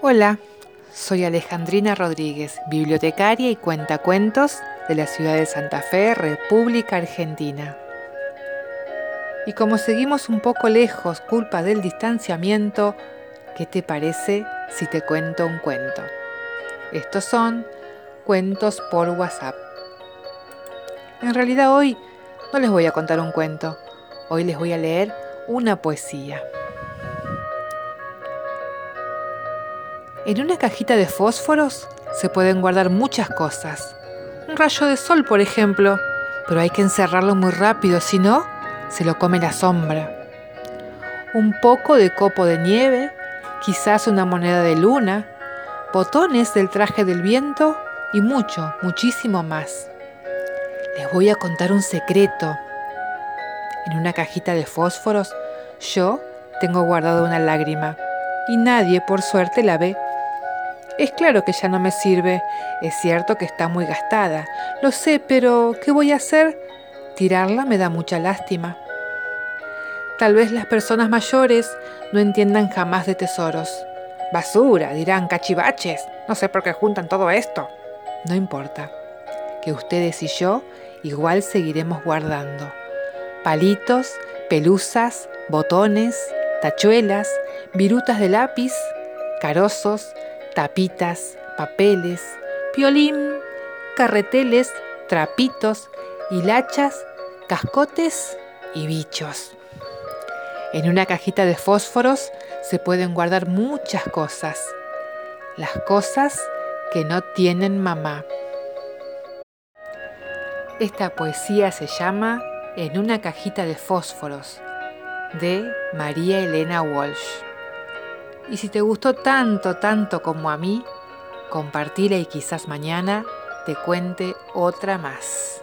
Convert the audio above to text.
Hola, soy Alejandrina Rodríguez, bibliotecaria y cuentacuentos de la ciudad de Santa Fe, República Argentina. Y como seguimos un poco lejos, culpa del distanciamiento, ¿qué te parece si te cuento un cuento? Estos son cuentos por WhatsApp. En realidad hoy no les voy a contar un cuento, hoy les voy a leer una poesía. En una cajita de fósforos se pueden guardar muchas cosas. Un rayo de sol, por ejemplo, pero hay que encerrarlo muy rápido, si no, se lo come la sombra. Un poco de copo de nieve, quizás una moneda de luna, botones del traje del viento y mucho, muchísimo más. Les voy a contar un secreto. En una cajita de fósforos yo tengo guardado una lágrima y nadie por suerte la ve. Es claro que ya no me sirve, es cierto que está muy gastada, lo sé, pero ¿qué voy a hacer? Tirarla me da mucha lástima. Tal vez las personas mayores no entiendan jamás de tesoros. Basura, dirán, cachivaches, no sé por qué juntan todo esto. No importa, que ustedes y yo igual seguiremos guardando. Palitos, pelusas, botones, tachuelas, virutas de lápiz, carozos, tapitas, papeles, piolín, carreteles, trapitos, hilachas, cascotes y bichos. En una cajita de fósforos se pueden guardar muchas cosas. Las cosas que no tienen mamá. Esta poesía se llama En una cajita de fósforos de María Elena Walsh. Y si te gustó tanto, tanto como a mí, compartila y quizás mañana te cuente otra más.